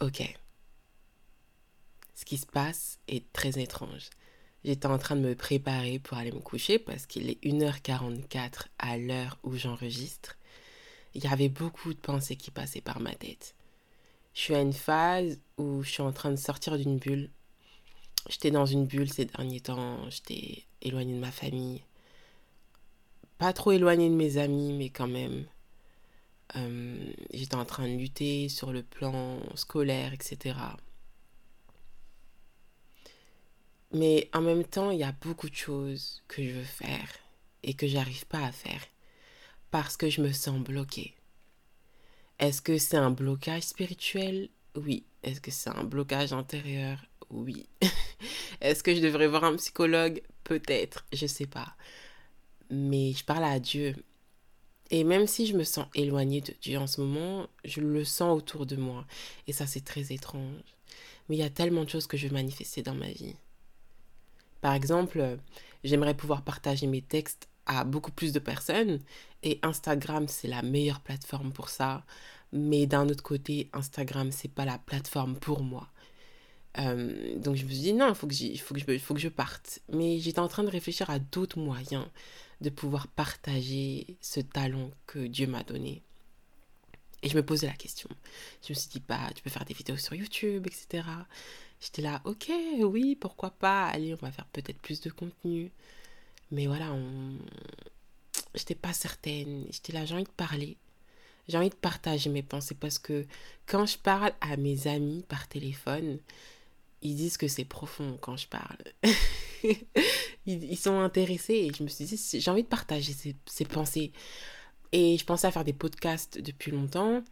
ok. Ce qui se passe est très étrange. J'étais en train de me préparer pour aller me coucher parce qu'il est 1h44 à l'heure où j'enregistre. Il y avait beaucoup de pensées qui passaient par ma tête. Je suis à une phase où je suis en train de sortir d'une bulle. J'étais dans une bulle ces derniers temps, j'étais éloignée de ma famille. Pas trop éloignée de mes amis, mais quand même. Euh, j'étais en train de lutter sur le plan scolaire, etc. Mais en même temps, il y a beaucoup de choses que je veux faire et que j'arrive pas à faire parce que je me sens bloquée. Est-ce que c'est un blocage spirituel? Oui. Est-ce que c'est un blocage intérieur? Oui. Est-ce que je devrais voir un psychologue? Peut-être, je sais pas. Mais je parle à Dieu. Et même si je me sens éloignée de Dieu en ce moment, je le sens autour de moi. Et ça, c'est très étrange. Mais il y a tellement de choses que je veux manifester dans ma vie. Par exemple, j'aimerais pouvoir partager mes textes à beaucoup plus de personnes et Instagram c'est la meilleure plateforme pour ça. Mais d'un autre côté, Instagram c'est pas la plateforme pour moi. Euh, donc je me suis dit non, il faut faut que je parte. Mais j'étais en train de réfléchir à d'autres moyens de pouvoir partager ce talent que Dieu m'a donné. Et je me posais la question. Je me suis dit, bah, tu peux faire des vidéos sur YouTube, etc. J'étais là, ok, oui, pourquoi pas, allez, on va faire peut-être plus de contenu. Mais voilà, on... j'étais pas certaine. J'étais là, j'ai envie de parler. J'ai envie de partager mes pensées parce que quand je parle à mes amis par téléphone, ils disent que c'est profond quand je parle. ils, sont intéressés et je me suis dit, j'ai envie de partager ces, pensées. Et je pensais à faire des podcasts depuis longtemps.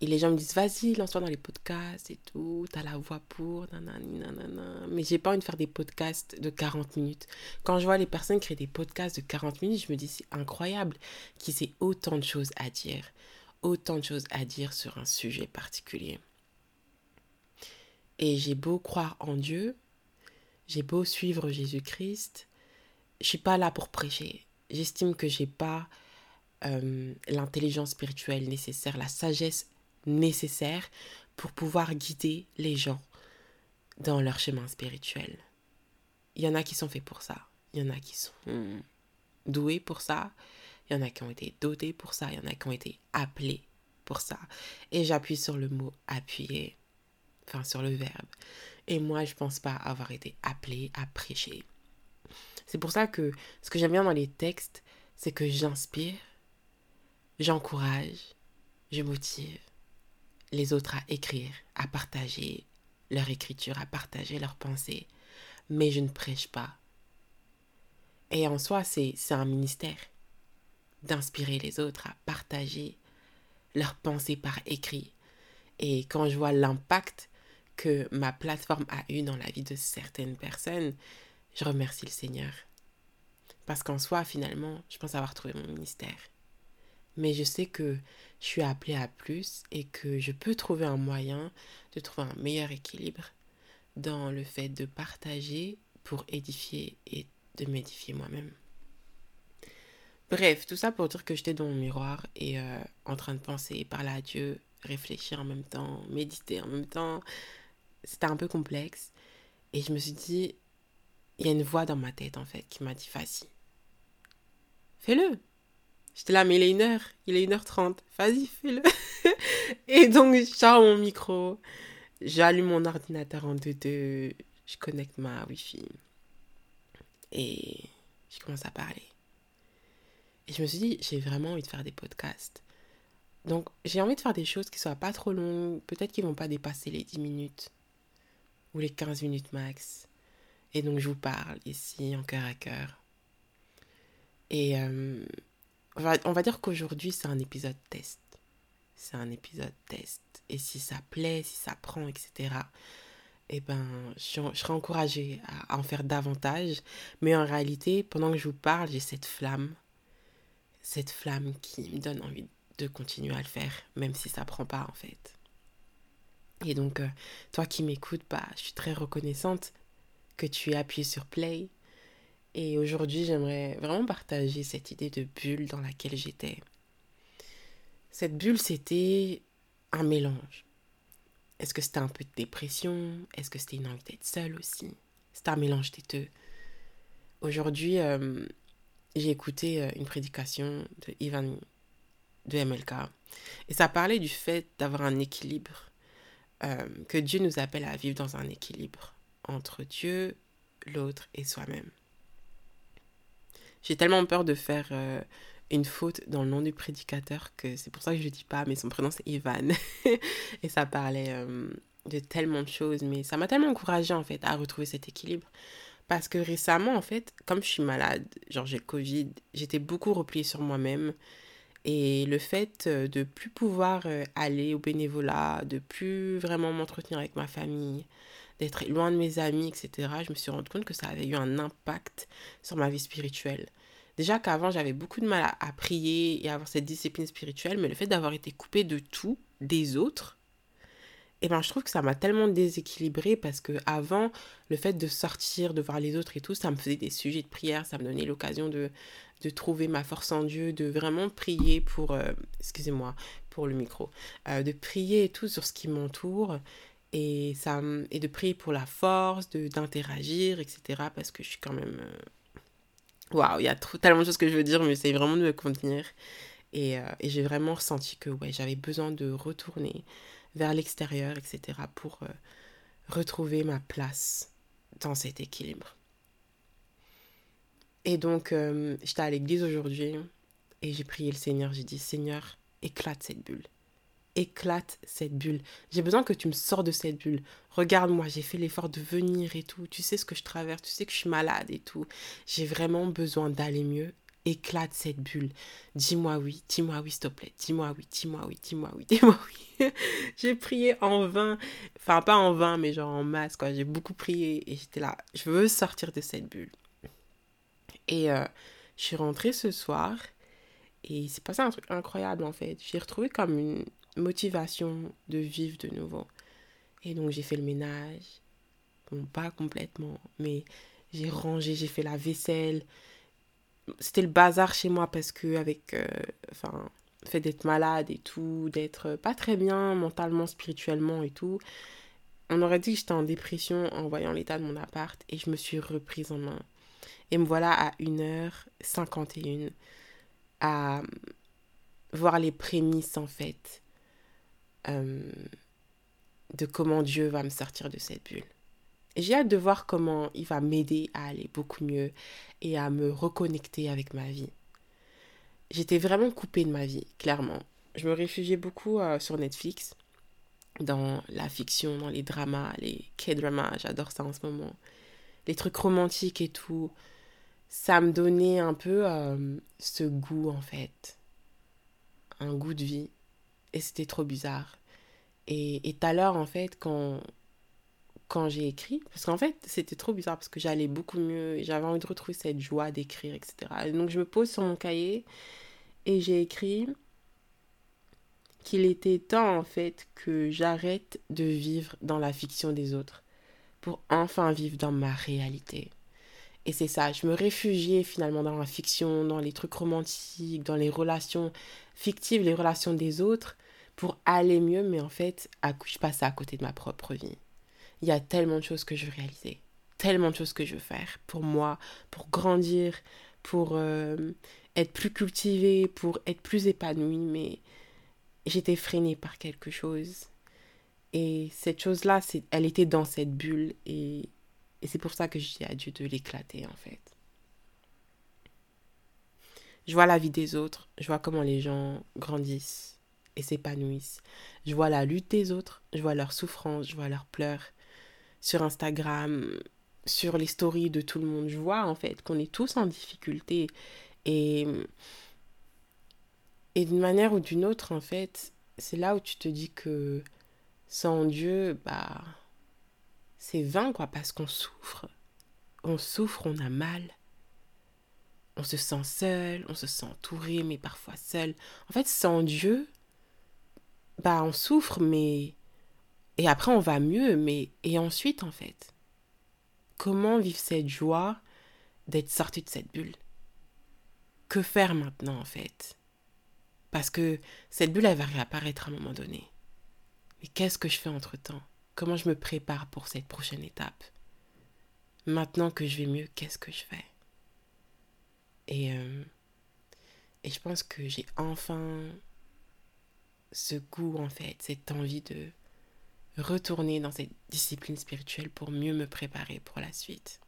Et les gens me disent, vas-y, lance-toi dans les podcasts et tout, t'as la voix pour, nanani, nanana. Mais j'ai pas envie de faire des podcasts de 40 minutes. Quand je vois les personnes créer des podcasts de 40 minutes, je me dis, c'est incroyable qu'ils aient autant de choses à dire. Autant de choses à dire sur un sujet particulier. Et j'ai beau croire en Dieu, j'ai beau suivre Jésus-Christ, je suis pas là pour prêcher. J'estime que j'ai pas euh, l'intelligence spirituelle nécessaire, la sagesse nécessaire pour pouvoir guider les gens dans leur chemin spirituel. Il y en a qui sont faits pour ça. Il y en a qui sont doués pour ça. Il y en a qui ont été dotés pour ça. Il y en a qui ont été appelés pour ça. Et j'appuie sur le mot appuyer. Enfin, sur le verbe. Et moi, je pense pas avoir été appelé à prêcher. C'est pour ça que ce que j'aime bien dans les textes, c'est que j'inspire, j'encourage, je motive, les autres à écrire, à partager leur écriture, à partager leurs pensées. Mais je ne prêche pas. Et en soi, c'est un ministère d'inspirer les autres à partager leurs pensées par écrit. Et quand je vois l'impact que ma plateforme a eu dans la vie de certaines personnes, je remercie le Seigneur. Parce qu'en soi, finalement, je pense avoir trouvé mon ministère mais je sais que je suis appelée à plus et que je peux trouver un moyen de trouver un meilleur équilibre dans le fait de partager pour édifier et de m'édifier moi-même. Bref, tout ça pour dire que j'étais dans mon miroir et euh, en train de penser, parler à Dieu, réfléchir en même temps, méditer en même temps. C'était un peu complexe. Et je me suis dit, il y a une voix dans ma tête en fait qui m'a dit, vas-y, fais-le, J'étais là, mais il est une heure, il est une heure trente. Vas-y, fais-le. et donc, je mon micro, j'allume mon ordinateur en deux deux, je connecte ma Wi-Fi et je commence à parler. Et je me suis dit, j'ai vraiment envie de faire des podcasts. Donc, j'ai envie de faire des choses qui soient pas trop longues, peut-être qu'ils vont pas dépasser les 10 minutes ou les 15 minutes max. Et donc, je vous parle ici en cœur à cœur. Et euh, on va, dire qu'aujourd'hui, c'est un épisode test. C'est un épisode test. Et si ça plaît, si ça prend, etc., eh ben, je, serai encouragée à, en faire davantage. Mais en réalité, pendant que je vous parle, j'ai cette flamme. Cette flamme qui me donne envie de continuer à le faire, même si ça prend pas, en fait. Et donc, euh, toi qui m'écoutes, bah, je suis très reconnaissante que tu aies appuyé sur play, et aujourd'hui, j'aimerais vraiment partager cette idée de bulle dans laquelle j'étais. Cette bulle, c'était un mélange. Est-ce que c'était un peu de dépression? Est-ce que c'était une envie d'être seule aussi? C'était un mélange des deux. Aujourd'hui, euh, j'ai écouté euh, une prédication de Ivan de MLK et ça parlait du fait d'avoir un équilibre, euh, que Dieu nous appelle à vivre dans un équilibre entre Dieu, l'autre et soi-même. J'ai tellement peur de faire une faute dans le nom du prédicateur que c'est pour ça que je ne dis pas, mais son prénom c'est Ivan. et ça parlait euh, de tellement de choses, mais ça m'a tellement encouragée en fait à retrouver cet équilibre. Parce que récemment, en fait, comme je suis malade, genre j'ai le Covid, j'étais beaucoup repliée sur moi-même. Et le fait euh, de plus pouvoir euh, aller au bénévolat, de plus vraiment m'entretenir avec ma famille, d'être loin de mes amis, etc., je me suis rendu compte que ça avait eu un impact sur ma vie spirituelle. Déjà qu'avant, j'avais beaucoup de mal à, prier et à avoir cette discipline spirituelle, mais le fait d'avoir été coupée de tout, des autres, eh ben, je trouve que ça m'a tellement déséquilibré parce que avant le fait de sortir, de voir les autres et tout, ça me faisait des sujets de prière, ça me donnait l'occasion de, de trouver ma force en Dieu, de vraiment prier pour, euh, excusez-moi, pour le micro, euh, de prier et tout sur ce qui m'entoure et, ça, et de prier pour la force, d'interagir, etc. Parce que je suis quand même euh, waouh, il y a tellement de choses que je veux dire, mais c'est vraiment de me contenir. Et, j'ai vraiment ressenti que ouais, j'avais besoin de retourner vers l'extérieur, etc., pour retrouver ma place dans cet équilibre. Et donc, euh, j'étais à l'église aujourd'hui et j'ai prié le Seigneur. J'ai dit, Seigneur, éclate cette bulle éclate cette bulle. J'ai besoin que tu me sors de cette bulle. Regarde-moi, j'ai fait l'effort de venir et tout. Tu sais ce que je traverse, tu sais que je suis malade et tout. J'ai vraiment besoin d'aller mieux. Éclate cette bulle. Dis-moi oui, dis-moi oui, s'il te plaît. Dis-moi oui, dis-moi oui, dis-moi oui, dis-moi oui. j'ai prié en vain. Enfin, pas en vain, mais genre en masse, quoi. J'ai beaucoup prié et j'étais là. Je veux sortir de cette bulle. Et euh, je suis rentrée ce soir. Et c'est passé un truc incroyable en fait. J'ai retrouvé comme une, motivation de vivre de nouveau. Et donc j'ai fait le ménage. Bon, pas complètement, mais j'ai rangé, j'ai fait la vaisselle. C'était le bazar chez moi parce que avec euh, enfin le fait d'être malade et tout, d'être pas très bien mentalement, spirituellement et tout, on aurait dit que j'étais en dépression en voyant l'état de mon appart et je me suis reprise en main. Et me voilà à 1h51 à voir les prémices en fait euh, de comment Dieu va me sortir de cette bulle. J'ai hâte de voir comment il va m'aider à aller beaucoup mieux et à me reconnecter avec ma vie. J'étais vraiment coupée de ma vie, clairement. Je me réfugiais beaucoup euh, sur Netflix, dans la fiction, dans les dramas, les K-dramas, j'adore ça en ce moment. Les trucs romantiques et tout. Ça me donnait un peu euh, ce goût, en fait. Un goût de vie et c'était trop bizarre. Et tout à l'heure, en fait, quand, quand j'ai écrit, parce qu'en fait, c'était trop bizarre parce que j'allais beaucoup mieux et j'avais envie de retrouver cette joie d'écrire, etc. donc, je me pose sur mon cahier et j'ai écrit qu'il était temps, en fait, que j'arrête de vivre dans la fiction des autres pour enfin vivre dans ma réalité. Et c'est ça, je me réfugiais finalement dans la fiction, dans les trucs romantiques, dans les relations fictives, les relations des autres, pour aller mieux, mais en fait, je passe à côté de ma propre vie. Il y a tellement de choses que je veux réaliser, tellement de choses que je veux faire pour moi, pour grandir, pour euh, être plus cultivée, pour être plus épanouie, mais j'étais freinée par quelque chose. Et cette chose-là, elle était dans cette bulle et, et c'est pour ça que je dis à Dieu de l'éclater en fait. Je vois la vie des autres, je vois comment les gens grandissent, et s'épanouissent. Je vois la lutte des autres, je vois leur souffrance, je vois leurs pleurs sur Instagram, sur les stories de tout le monde. Je vois en fait qu'on est tous en difficulté et, et d'une manière ou d'une autre en fait, c'est là où tu te dis que sans Dieu, bah c'est vain quoi parce qu'on souffre. On souffre, on a mal. On se sent seul, on se sent entouré, mais parfois seul. En fait, sans Dieu, bah on souffre, mais... Et après on va mieux, mais... Et ensuite, en fait, comment vivre cette joie d'être sorti de cette bulle? Que faire maintenant, en fait? Parce que cette bulle, elle va réapparaître à un moment donné. Mais qu'est-ce que je fais entre-temps? Comment je me prépare pour cette prochaine étape? Maintenant que je vais mieux, qu'est-ce que je fais? Et, euh, et je pense que j'ai enfin ce goût, en fait, cette envie de retourner dans cette discipline spirituelle pour mieux me préparer pour la suite.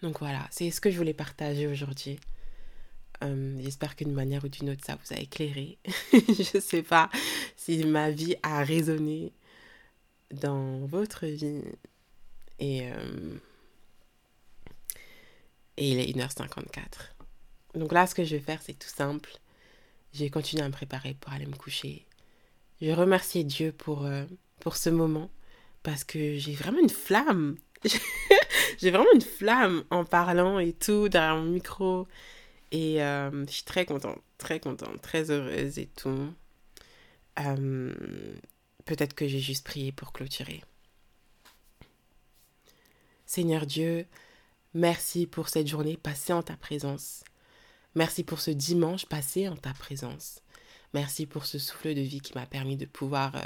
Donc voilà, c'est ce que je voulais partager aujourd'hui. Euh, j'espère qu'une manière ou d'une autre, ça vous a éclairé. je ne sais pas si ma vie a résonné dans votre vie. Et, euh, et il est 1h54. Donc là, ce que je vais faire, c'est tout simple. Je vais continuer à me préparer pour aller me coucher. Je vais remercier Dieu pour, euh, pour ce moment parce que j'ai vraiment une flamme. j'ai vraiment une flamme en parlant et tout derrière mon micro. Et euh, je suis très contente, très contente, très heureuse et tout. Euh, peut-être que j'ai juste prié pour clôturer. Seigneur Dieu, merci pour cette journée passée en ta présence. Merci pour ce dimanche passé en ta présence. Merci pour ce souffle de vie qui m'a permis de pouvoir euh,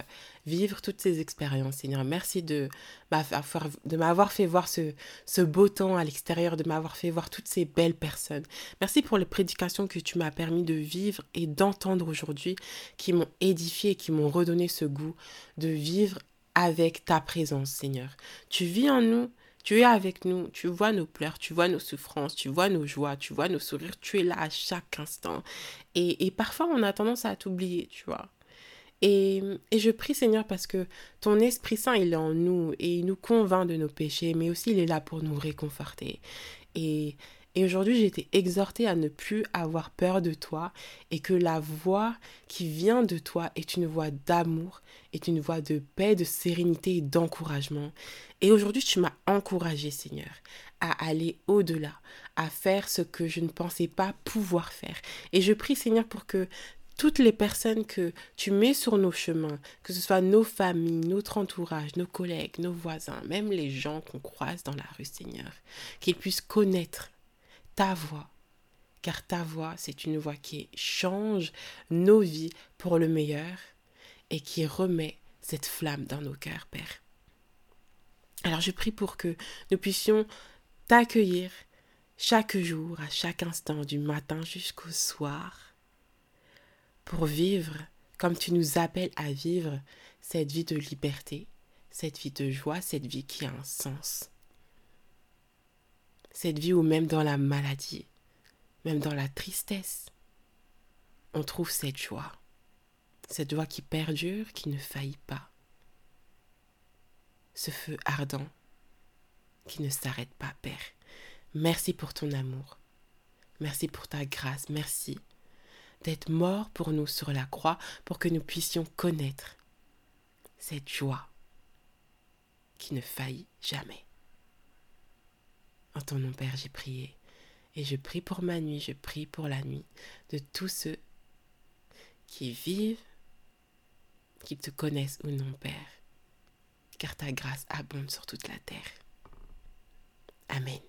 vivre toutes ces expériences, Seigneur. Merci de m'avoir fait voir ce, beau temps à l'extérieur, de m'avoir fait voir toutes ces belles personnes. Merci pour les prédications que tu m'as permis de vivre et d'entendre aujourd'hui, qui m'ont édifié, qui m'ont redonné ce goût de vivre avec ta présence, Seigneur. Tu vis en nous, tu es avec nous, tu vois nos pleurs, tu vois nos souffrances, tu vois nos joies, tu vois nos sourires, tu es là à chaque instant. Et, parfois, on a tendance à t'oublier, tu vois. Et, et, je prie Seigneur parce que ton Esprit Saint, il est en nous et il nous convainc de nos péchés, mais aussi il est là pour nous réconforter. Et, et aujourd'hui, j'ai été exhortée à ne plus avoir peur de toi et que la voix qui vient de toi est une voix d'amour, est une voix de paix, de sérénité et d'encouragement. Et aujourd'hui, tu m'as encouragé, Seigneur, à aller au-delà, à faire ce que je ne pensais pas pouvoir faire. Et je prie, Seigneur, pour que toutes les personnes que tu mets sur nos chemins, que ce soit nos familles, notre entourage, nos collègues, nos voisins, même les gens qu'on croise dans la rue, Seigneur, qu'ils puissent connaître ta voix. Car ta voix, c'est une voix qui change nos vies pour le meilleur et qui remet cette flamme dans nos cœurs, Père. Alors je prie pour que nous puissions t'accueillir chaque jour, à chaque instant, du matin jusqu'au soir, pour vivre comme tu nous appelles à vivre cette vie de liberté, cette vie de joie, cette vie qui a un sens. Cette vie où même dans la maladie, même dans la tristesse, on trouve cette joie. Cette joie qui perdure, qui ne faillit pas. Ce feu ardent qui ne s'arrête pas, Père. Merci pour ton amour. Merci pour ta grâce. Merci d'être mort pour nous sur la croix pour que nous puissions connaître cette joie qui ne faillit jamais. En ton nom, Père, j'ai prié. Et je prie pour ma nuit, je prie pour la nuit de tous ceux qui vivent, qui te connaissent ou non, Père, car ta grâce abonde sur toute la terre. Amen.